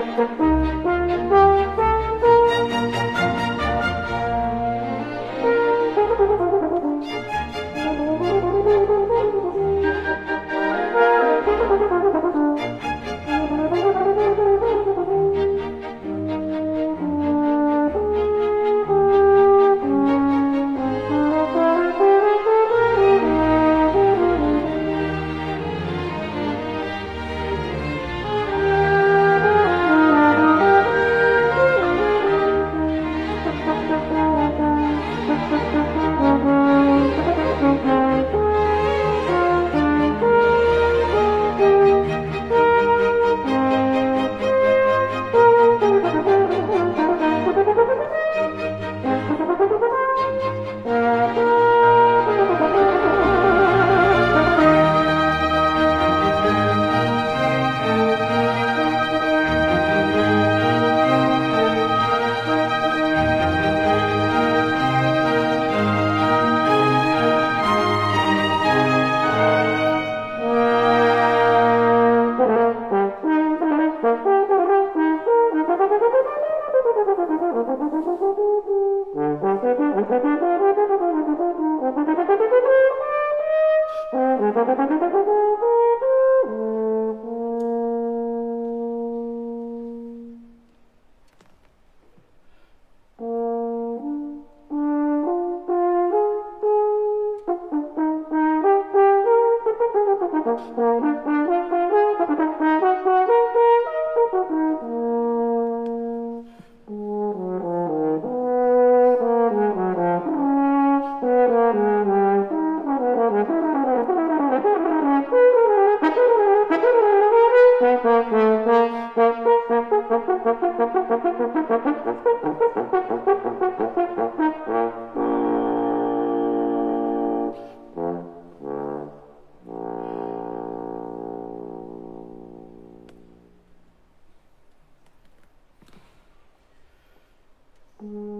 Thank. Mm.